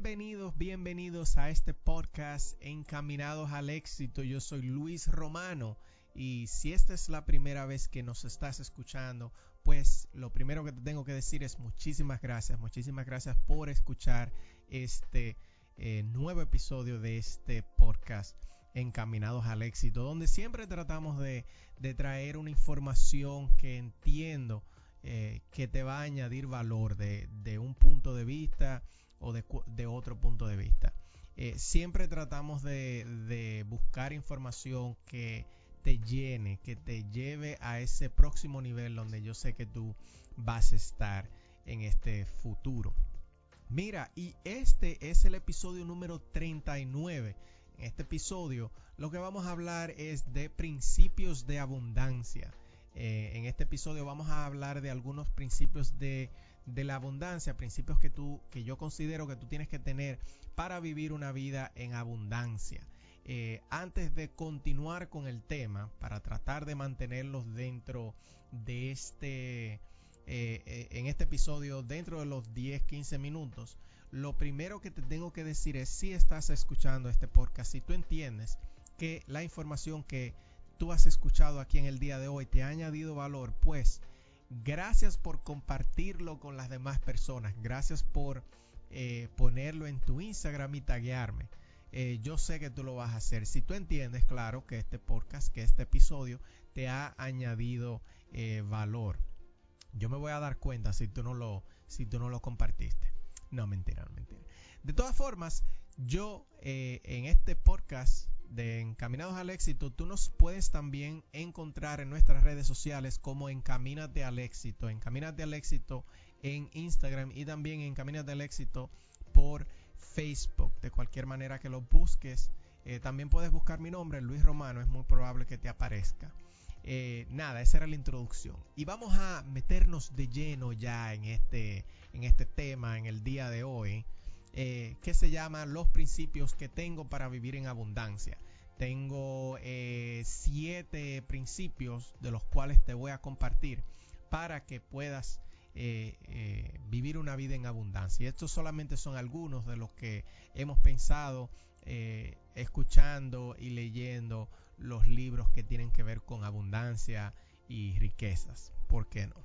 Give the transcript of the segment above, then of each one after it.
Bienvenidos, bienvenidos a este podcast Encaminados al éxito. Yo soy Luis Romano y si esta es la primera vez que nos estás escuchando, pues lo primero que te tengo que decir es muchísimas gracias, muchísimas gracias por escuchar este eh, nuevo episodio de este podcast Encaminados al éxito, donde siempre tratamos de, traer una información que entiendo eh, que te va a añadir valor de, de un punto de vista o de, otro punto de vista. Eh, siempre tratamos de, buscar información que te llene, que te lleve a ese próximo nivel donde yo sé que tú vas a estar en este futuro. Mira, y este es el episodio número 39. En este episodio lo que vamos a hablar es de principios de abundancia. Eh, en este episodio vamos a hablar de algunos principios de de la abundancia, principios que tú, que yo considero que tú tienes que tener para vivir una vida en abundancia. Eh, antes de continuar con el tema, para tratar de mantenerlos dentro de este, eh, eh, en este episodio, dentro de los 10-15 minutos, lo primero que te tengo que decir es si estás escuchando este podcast, si tú entiendes que la información que tú has escuchado aquí en el día de hoy te ha añadido valor, pues Gracias por compartirlo con las demás personas. Gracias por eh, ponerlo en tu Instagram y taguearme. Eh, yo sé que tú lo vas a hacer. Si tú entiendes, claro, que este podcast, que este episodio te ha añadido eh, valor. Yo me voy a dar cuenta si tú no lo, si tú no lo compartiste. No, mentira, mentira. De todas formas, yo en este podcast de Encaminados al Éxito, tú nos puedes también encontrar en nuestras redes sociales como Encamínate al Éxito, Encamínate al Éxito en Instagram y también Encamínate al Éxito por Facebook. De cualquier manera que lo busques, eh, también puedes buscar mi nombre, Luis Romano, es muy probable que te aparezca. Eh, nada, esa era la introducción. Y vamos a meternos de lleno ya en este, en este tema, en el día de hoy. Eh, que se llama Los principios que tengo para vivir en abundancia. Tengo eh, siete principios de los cuales te voy a compartir para que puedas eh, vivir una vida en abundancia. Estos solamente son algunos de los que hemos pensado escuchando y leyendo los libros que tienen que ver con abundancia y riquezas. ¿Por qué no?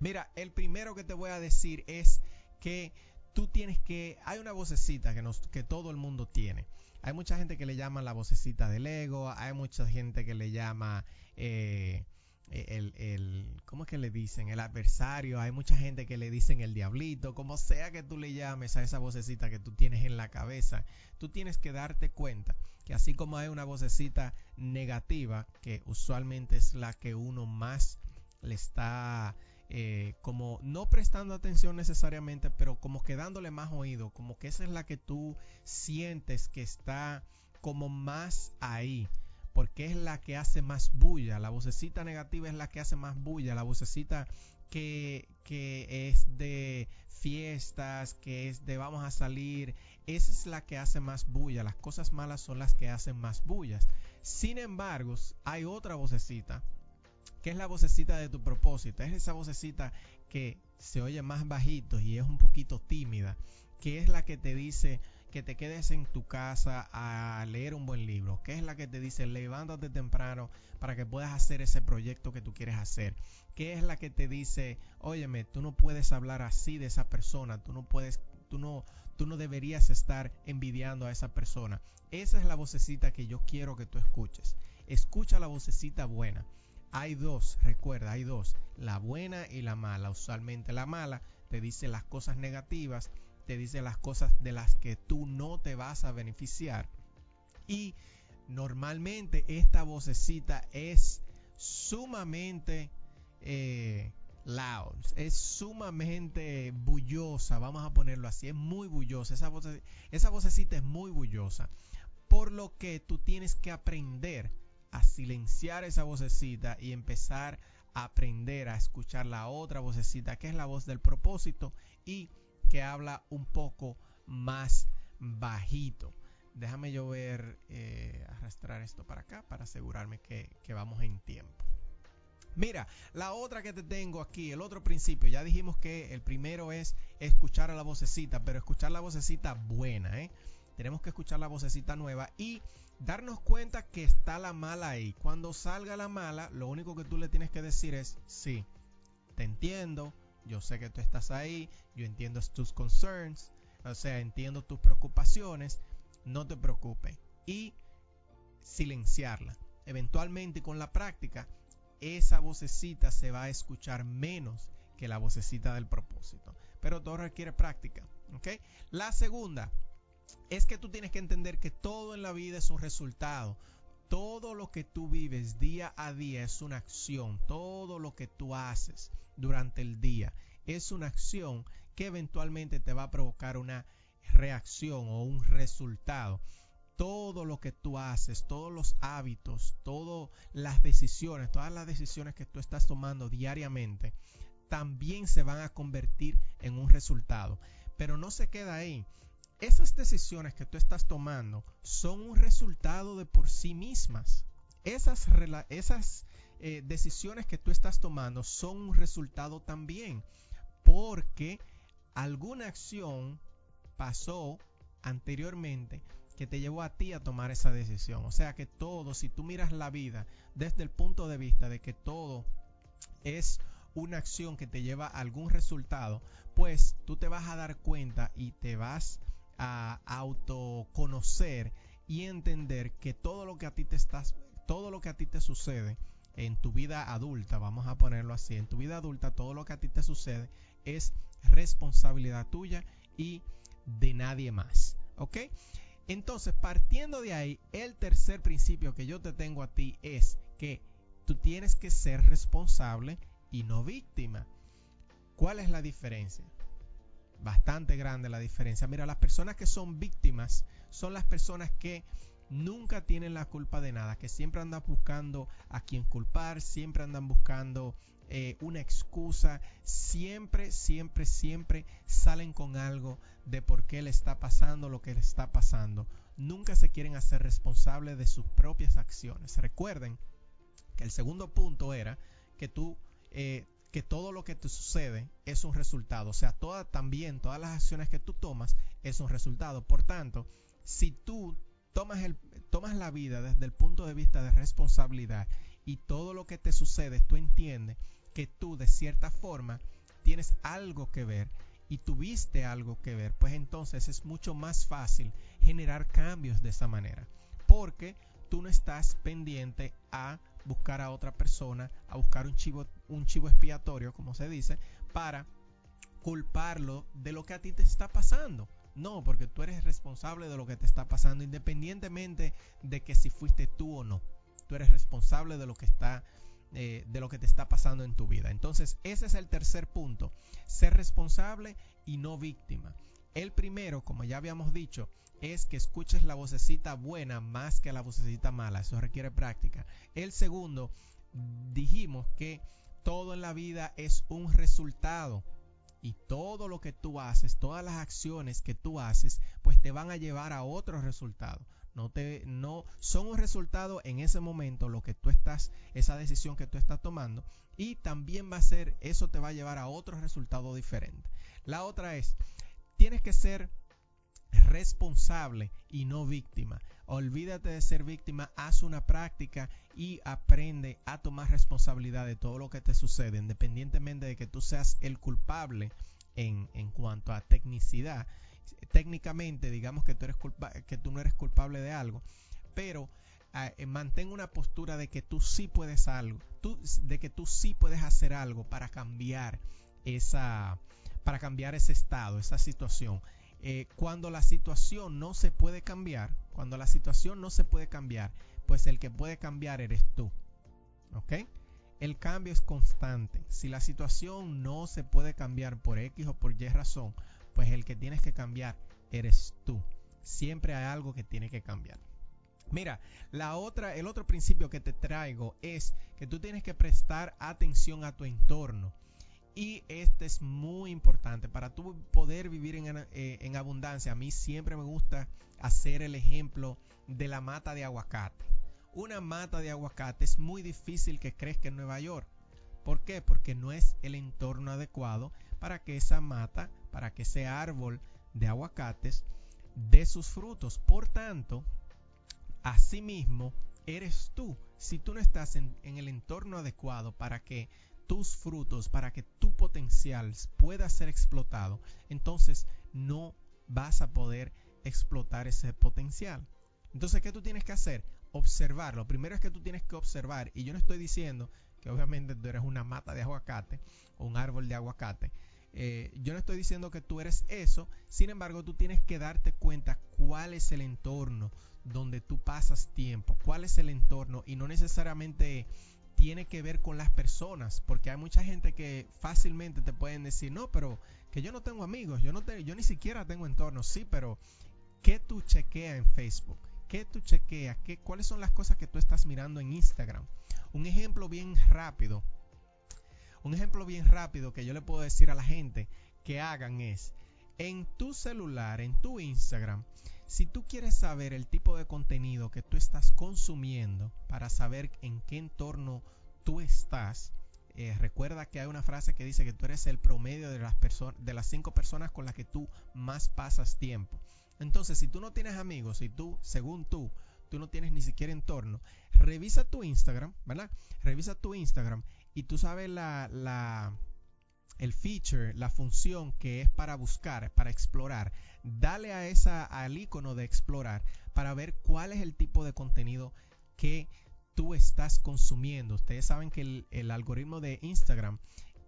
Mira, el primero que te voy a decir es que tú tienes que, hay una vocecita que, nos, que todo el mundo tiene. Hay mucha gente que le llama la vocecita del ego, hay mucha gente que le llama eh, el, el, ¿cómo es que le dicen? El adversario, hay mucha gente que le dicen el diablito, como sea que tú le llames a esa vocecita que tú tienes en la cabeza, tú tienes que darte cuenta que así como hay una vocecita negativa, que usualmente es la que uno más le está eh, como no prestando atención necesariamente, pero como que dándole más oído, como que esa es la que tú sientes que está como más ahí, porque es la que hace más bulla, la vocecita negativa es la que hace más bulla, la vocecita que, que es de fiestas, que es de vamos a salir, esa es la que hace más bulla, las cosas malas son las que hacen más bullas. Sin embargo, hay otra vocecita que es la vocecita de tu propósito, es esa vocecita que se oye más bajito y es un poquito tímida, que es la que te dice que te quedes en tu casa a leer un buen libro, que es la que te dice levántate temprano para que puedas hacer ese proyecto que tú quieres hacer, que es la que te dice, óyeme, tú no puedes hablar así de esa persona, tú no puedes, tú no, tú no deberías estar envidiando a esa persona. Esa es la vocecita que yo quiero que tú escuches. Escucha la vocecita buena hay dos, recuerda, hay dos, la buena y la mala. Usualmente la mala te dice las cosas negativas, te dice las cosas de las que tú no te vas a beneficiar. Y normalmente esta vocecita es sumamente eh, loud, es sumamente bullosa, vamos a ponerlo así, es muy bullosa, esa, esa vocecita es muy bullosa, por lo que tú tienes que aprender a silenciar esa vocecita y empezar a aprender a escuchar la otra vocecita que es la voz del propósito y que habla un poco más bajito. Déjame yo ver, eh, arrastrar esto para acá para asegurarme que, vamos en tiempo. Mira, la otra que te tengo aquí, el otro principio, ya dijimos que el primero es escuchar a la vocecita, pero escuchar la vocecita buena, ¿eh? Tenemos que escuchar la vocecita nueva y darnos cuenta que está la mala ahí. Cuando salga la mala, lo único que tú le tienes que decir es, sí, te entiendo, yo sé que tú estás ahí, yo entiendo tus concerns, o sea, entiendo tus preocupaciones, no te preocupes. Y silenciarla. Eventualmente con la práctica, esa vocecita se va a escuchar menos que la vocecita del propósito. Pero todo requiere práctica. ¿ok? La segunda, es que tú tienes que entender que todo en la vida es un resultado. Todo lo que tú vives día a día es una acción. Todo lo que tú haces durante el día es una acción que eventualmente te va a provocar una reacción o un resultado. Todo lo que tú haces, todos los hábitos, todas las decisiones, todas las decisiones que tú estás tomando diariamente, también se van a convertir en un resultado. Pero no se queda ahí esas decisiones que tú estás tomando son un resultado de por sí mismas. Esas, esas eh, decisiones que tú estás tomando son un resultado también porque alguna acción pasó anteriormente que te llevó a ti a tomar esa decisión. O sea que todo, si tú miras la vida desde el punto de vista de que todo es una acción que te lleva a algún resultado, pues tú te vas a dar cuenta y te vas a autoconocer y entender que todo lo que a ti te estás, todo lo que a ti te sucede en tu vida adulta, vamos a ponerlo así, en tu vida adulta todo lo que a ti te sucede es responsabilidad tuya y de nadie más, ¿ok? Entonces, partiendo de ahí, el tercer principio que yo te tengo a ti es que tú tienes que ser responsable y no víctima. ¿Cuál es la diferencia? Bastante grande la diferencia. Mira, las personas que son víctimas son las personas que nunca tienen la culpa de nada, que siempre andan buscando a quien culpar, siempre andan buscando eh, una excusa, siempre, siempre, siempre salen con algo de por qué le está pasando lo que le está pasando. Nunca se quieren hacer responsables de sus propias acciones. Recuerden que el segundo punto era que tú eh, que todo lo que te sucede es un resultado. O sea, toda, también todas las acciones que tú tomas es un resultado. Por tanto, si tú tomas, tomas la vida desde el punto de vista de responsabilidad y todo lo que te sucede, tú entiendes que tú de cierta forma tienes algo que ver y tuviste algo que ver, pues entonces es mucho más fácil generar cambios de esa manera. Porque tú no estás pendiente a buscar a otra persona, a buscar un chivo, un chivo expiatorio, como se dice, para culparlo de lo que a ti te está pasando. No, porque tú eres responsable de lo que te está pasando, independientemente de que si fuiste tú o no. Tú eres responsable de lo que está eh, de lo que te está pasando en tu vida. Entonces, ese es el tercer punto. Ser responsable y no víctima. El primero, como ya habíamos dicho, es que escuches la vocecita buena más que la vocecita mala. Eso requiere práctica. El segundo, dijimos que todo en la vida es un resultado. Y todo lo que tú haces, todas las acciones que tú haces, pues te van a llevar a otro resultado. No te, no, son un resultado en ese momento lo que tú estás, esa decisión que tú estás tomando. Y también va a ser, eso te va a llevar a otro resultado diferente. La otra es, tienes que ser responsable y no víctima. Olvídate de ser víctima, haz una práctica y aprende a tomar responsabilidad de todo lo que te sucede, independientemente de que tú seas el culpable en, cuanto a tecnicidad. Técnicamente, digamos que tú, eres culpa que tú no eres culpable de algo, pero eh, mantén una postura de que tú sí puedes algo, de que tú sí puedes hacer algo para cambiar esa, para cambiar ese estado, esa situación. Eh, cuando la situación no se puede cambiar, Cuando la situación no se puede cambiar, pues el que puede cambiar eres tú. ¿Ok? El cambio es constante. Si la situación no se puede cambiar por X o por Y razón, pues el que tienes que cambiar eres tú. Siempre hay algo que tiene que cambiar. Mira, la otra, el otro principio que te traigo es que tú tienes que prestar atención a tu entorno. Y este es muy importante para tú poder vivir en, eh, en, abundancia. A mí siempre me gusta hacer el ejemplo de la mata de aguacate. Una mata de aguacate es muy difícil que crezca en Nueva York. ¿Por qué? Porque no es el entorno adecuado para que esa mata, para que ese árbol de aguacates dé sus frutos. Por tanto, asimismo, eres tú. Si tú no estás en, en el entorno adecuado para que tus frutos, para que tu potencial pueda ser explotado, entonces no vas a poder explotar ese potencial. Entonces, ¿qué tú tienes que hacer? Observar. Lo primero es que tú tienes que observar. Y yo no estoy diciendo que obviamente tú eres una mata de aguacate o un árbol de aguacate. Eh, yo no estoy diciendo que tú eres eso. Sin embargo, tú tienes que darte cuenta cuál es el entorno donde tú pasas tiempo. Cuál es el entorno. Y no necesariamente tiene que ver con las personas, porque hay mucha gente que fácilmente te pueden decir, no, pero que yo no tengo amigos, yo, no te, yo ni siquiera tengo entorno, sí, pero ¿qué tú chequeas en Facebook? ¿Qué tú chequeas? ¿Qué, ¿Cuáles son las cosas que tú estás mirando en Instagram? Un ejemplo bien rápido, un ejemplo bien rápido que yo le puedo decir a la gente que hagan es, en tu celular, en tu Instagram, si tú quieres saber el tipo de contenido que tú estás consumiendo para saber en qué entorno tú estás, eh, recuerda que hay una frase que dice que tú eres el promedio de las, de las cinco personas con las que tú más pasas tiempo. Entonces, si tú no tienes amigos, si tú, según tú, tú no tienes ni siquiera entorno, revisa tu Instagram, ¿verdad? Revisa tu Instagram y tú sabes la, la el feature, la función que es para buscar, para explorar, dale a esa al icono de explorar para ver cuál es el tipo de contenido que tú estás consumiendo. Ustedes saben que el, algoritmo de Instagram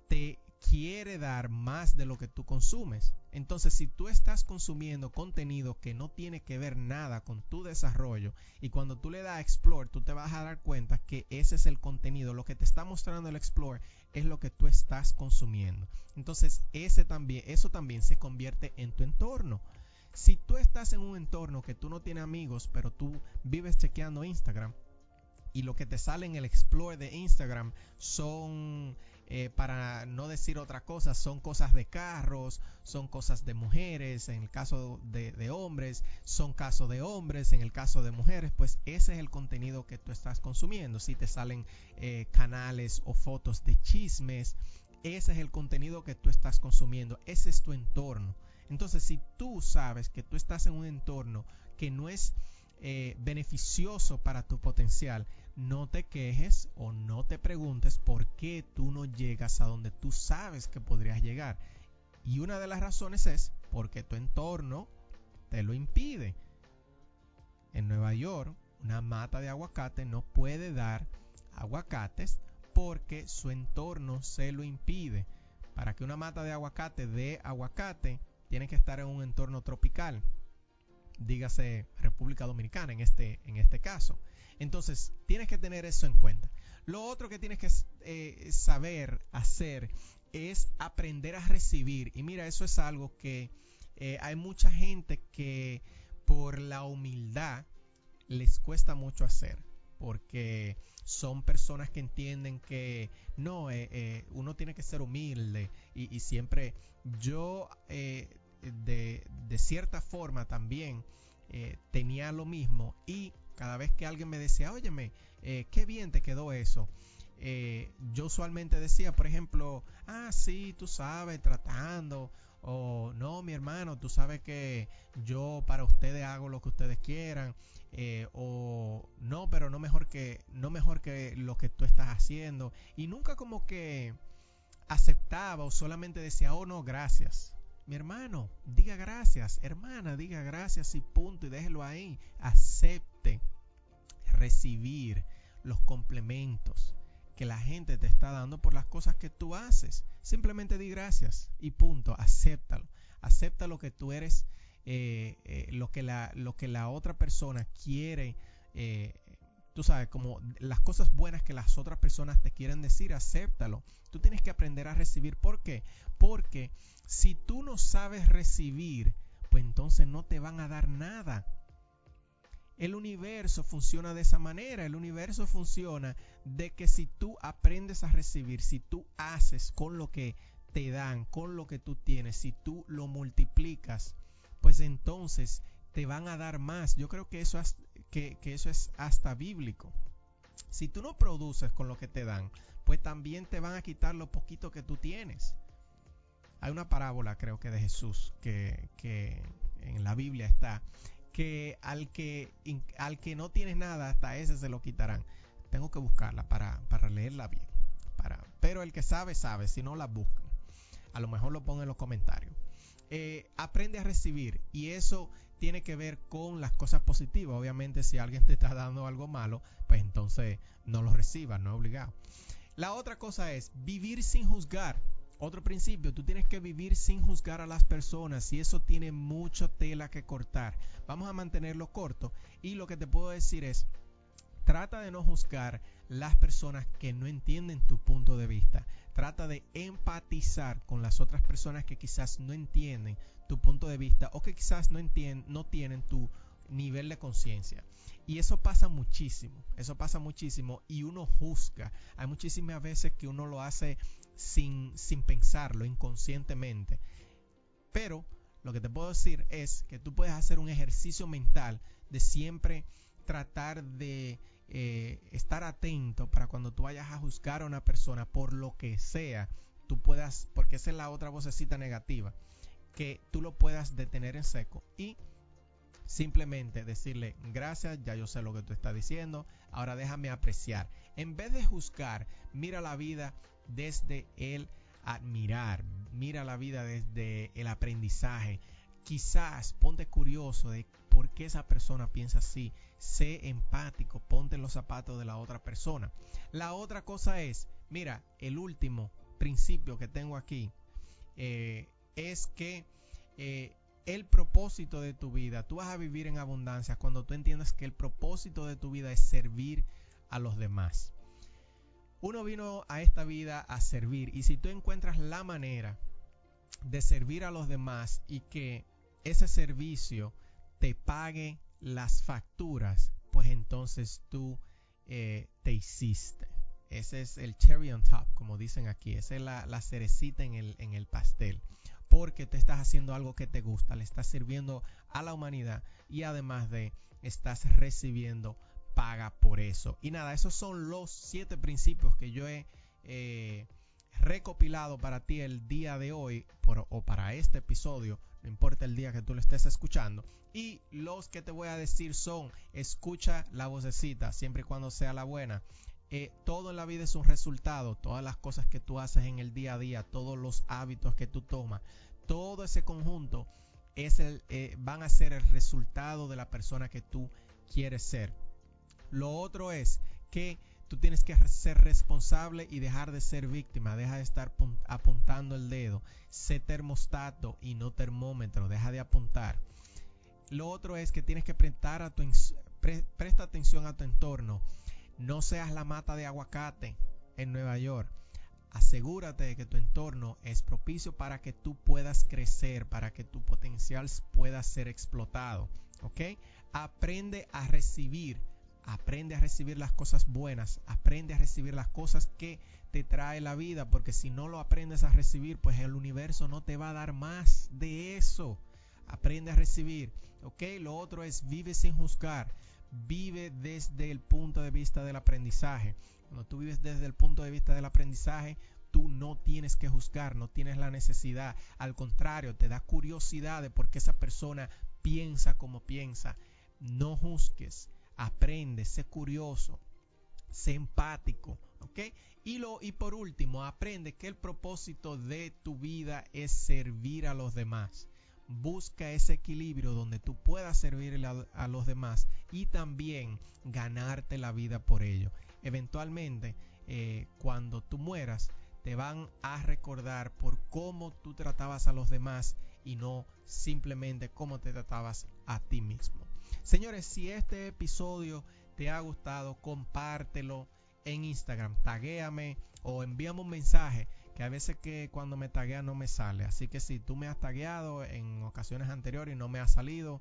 te quiere dar más de lo que tú consumes. Entonces, si tú estás consumiendo contenido que no tiene que ver nada con tu desarrollo y cuando tú le das a Explore, tú te vas a dar cuenta que ese es el contenido, lo que te está mostrando el Explore es lo que tú estás consumiendo. Entonces, ese también, eso también se convierte en tu entorno. Si tú estás en un entorno que tú no tienes amigos, pero tú vives chequeando Instagram, y lo que te sale en el Explore de Instagram son, eh, para no decir otra cosa, son cosas de carros, son cosas de mujeres, en el caso de, hombres, son casos de hombres, en el caso de mujeres, pues ese es el contenido que tú estás consumiendo. Si te salen eh, canales o fotos de chismes, ese es el contenido que tú estás consumiendo, ese es tu entorno. Entonces, si tú sabes que tú estás en un entorno que no es eh, beneficioso para tu potencial, no te quejes o no te preguntes por qué tú no llegas a donde tú sabes que podrías llegar. Y una de las razones es porque tu entorno te lo impide. En Nueva York, una mata de aguacate no puede dar aguacates porque su entorno se lo impide. Para que una mata de aguacate dé aguacate, tiene que estar en un entorno tropical dígase República Dominicana en este, en este caso. Entonces, tienes que tener eso en cuenta. Lo otro que tienes que eh, saber hacer es aprender a recibir. Y mira, eso es algo que eh, hay mucha gente que por la humildad les cuesta mucho hacer. Porque son personas que entienden que no, eh, uno tiene que ser humilde. Y, y siempre yo de, cierta forma también eh, tenía lo mismo y cada vez que alguien me decía, óyeme, eh, qué bien te quedó eso. Eh, yo usualmente decía, por ejemplo, ah, sí, tú sabes, tratando, o no, mi hermano, tú sabes que yo para ustedes hago lo que ustedes quieran, o no, pero no mejor que, no mejor que lo que tú estás haciendo, y nunca como que aceptaba o solamente decía, oh no, gracias. Mi hermano, diga gracias. Hermana, diga gracias y punto. Y déjelo ahí. Acepte recibir los complementos que la gente te está dando por las cosas que tú haces. Simplemente di gracias y punto. Acéptalo. Acepta lo que tú eres eh, eh, lo, que la, lo que la otra persona quiere, eh, tú sabes, como las cosas buenas que las otras personas te quieren decir, acéptalo. Tú tienes que aprender a recibir. ¿Por qué? Porque si tú no sabes recibir, pues entonces no te van a dar nada. El universo funciona de esa manera. El universo funciona de que si tú aprendes a recibir, si tú haces con lo que te dan, con lo que tú tienes, si tú lo multiplicas, pues entonces te van a dar más. Yo creo que eso, es, que, eso es hasta bíblico. Si tú no produces con lo que te dan, pues también te van a quitar lo poquito que tú tienes. Hay una parábola, creo que de Jesús, que, que en la Biblia está, que al que, al que no tienes nada, hasta ese se lo quitarán. Tengo que buscarla para, para leerla bien. Para, pero el que sabe, sabe, si no la buscan. A lo mejor lo pongo en los comentarios. Eh, aprende a recibir y eso tiene que ver con las cosas positivas. Obviamente si alguien te está dando algo malo, pues entonces no lo recibas, no es obligado. La otra cosa es vivir sin juzgar. Otro principio, tú tienes que vivir sin juzgar a las personas y eso tiene mucha tela que cortar. Vamos a mantenerlo corto y lo que te puedo decir es, trata de no juzgar las personas que no entienden tu punto de vista. Trata de empatizar con las otras personas que quizás no entienden tu punto de vista o que quizás no, entienden, no tienen tu nivel de conciencia. Y eso pasa muchísimo, eso pasa muchísimo y uno juzga. Hay muchísimas veces que uno lo hace sin, sin pensarlo, inconscientemente. Pero lo que te puedo decir es que tú puedes hacer un ejercicio mental de siempre tratar de eh, estar atento para cuando tú vayas a juzgar a una persona por lo que sea, tú puedas, porque esa es la otra vocecita negativa, que tú lo puedas detener en seco y simplemente decirle gracias, ya yo sé lo que tú estás diciendo, ahora déjame apreciar. En vez de juzgar, mira la vida desde el admirar, mira la vida desde el aprendizaje. Quizás ponte curioso de por qué esa persona piensa así. Sé empático, ponte los zapatos de la otra persona. La otra cosa es, mira, el último principio que tengo aquí eh, es que eh, el propósito de tu vida, tú vas a vivir en abundancia cuando tú entiendas que el propósito de tu vida es servir a los demás. Uno vino a esta vida a servir y si tú encuentras la manera de servir a los demás y que ese servicio te pague las facturas, pues entonces tú eh, te hiciste. Ese es el cherry on top, como dicen aquí. Esa es la, cerecita en el, en el pastel. Porque te estás haciendo algo que te gusta, le estás sirviendo a la humanidad y además de estás recibiendo paga por eso. Y nada, esos son los siete principios que yo he eh, recopilado para ti el día de hoy o para este episodio no importa el día que tú lo estés escuchando. Y los que te voy a decir son, escucha la vocecita, siempre y cuando sea la buena. Eh, todo en la vida es un resultado, todas las cosas que tú haces en el día a día, todos los hábitos que tú tomas, todo ese conjunto es el, eh, van a ser el resultado de la persona que tú quieres ser. Lo otro es que tú tienes que ser responsable y dejar de ser víctima, deja de estar apuntando el dedo, sé termostato y no termómetro, deja de apuntar. Lo otro es que tienes que prestar a tu, presta atención a tu entorno, no seas la mata de aguacate en Nueva York. Asegúrate de que tu entorno es propicio para que tú puedas crecer, para que tu potencial pueda ser explotado. ¿Ok? Aprende a recibir Aprende a recibir las cosas buenas, aprende a recibir las cosas que te trae la vida, porque si no lo aprendes a recibir, pues el universo no te va a dar más de eso. Aprende a recibir, ¿ok? Lo otro es vive sin juzgar, vive desde el punto de vista del aprendizaje. Cuando tú vives desde el punto de vista del aprendizaje, tú no tienes que juzgar, no tienes la necesidad. Al contrario, te da curiosidad de por qué esa persona piensa como piensa. No juzgues aprende, sé curioso, sé empático, ¿ok? Y, lo, y por último, aprende que el propósito de tu vida es servir a los demás. Busca ese equilibrio donde tú puedas servir a, los demás y también ganarte la vida por ello. Eventualmente, eh, cuando tú mueras, te van a recordar por cómo tú tratabas a los demás y no simplemente cómo te tratabas a ti mismo. Señores, si este episodio te ha gustado, compártelo en Instagram, taguéame o envíame un mensaje que a veces que cuando me taguea no me sale. Así que si tú me has tagueado en ocasiones anteriores y no me ha salido,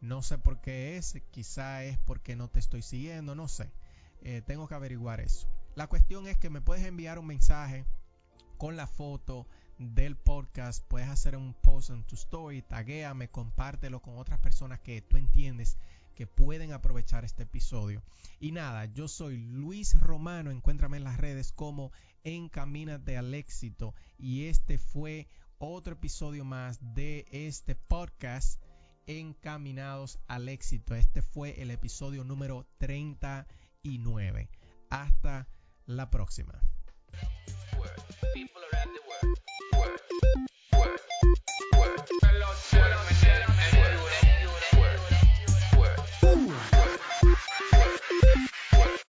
no sé por qué es, quizá es porque no te estoy siguiendo, no sé. Eh, tengo que averiguar eso. La cuestión es que me puedes enviar un mensaje con la foto del podcast, puedes hacer un post en tu story, taguéame, compártelo con otras personas que tú entiendes que pueden aprovechar este episodio. Y nada, yo soy Luis Romano, encuéntrame en las redes como Encamínate al éxito y este fue otro episodio más de este podcast Encaminados al éxito. Este fue el episodio número 39. Hasta la próxima.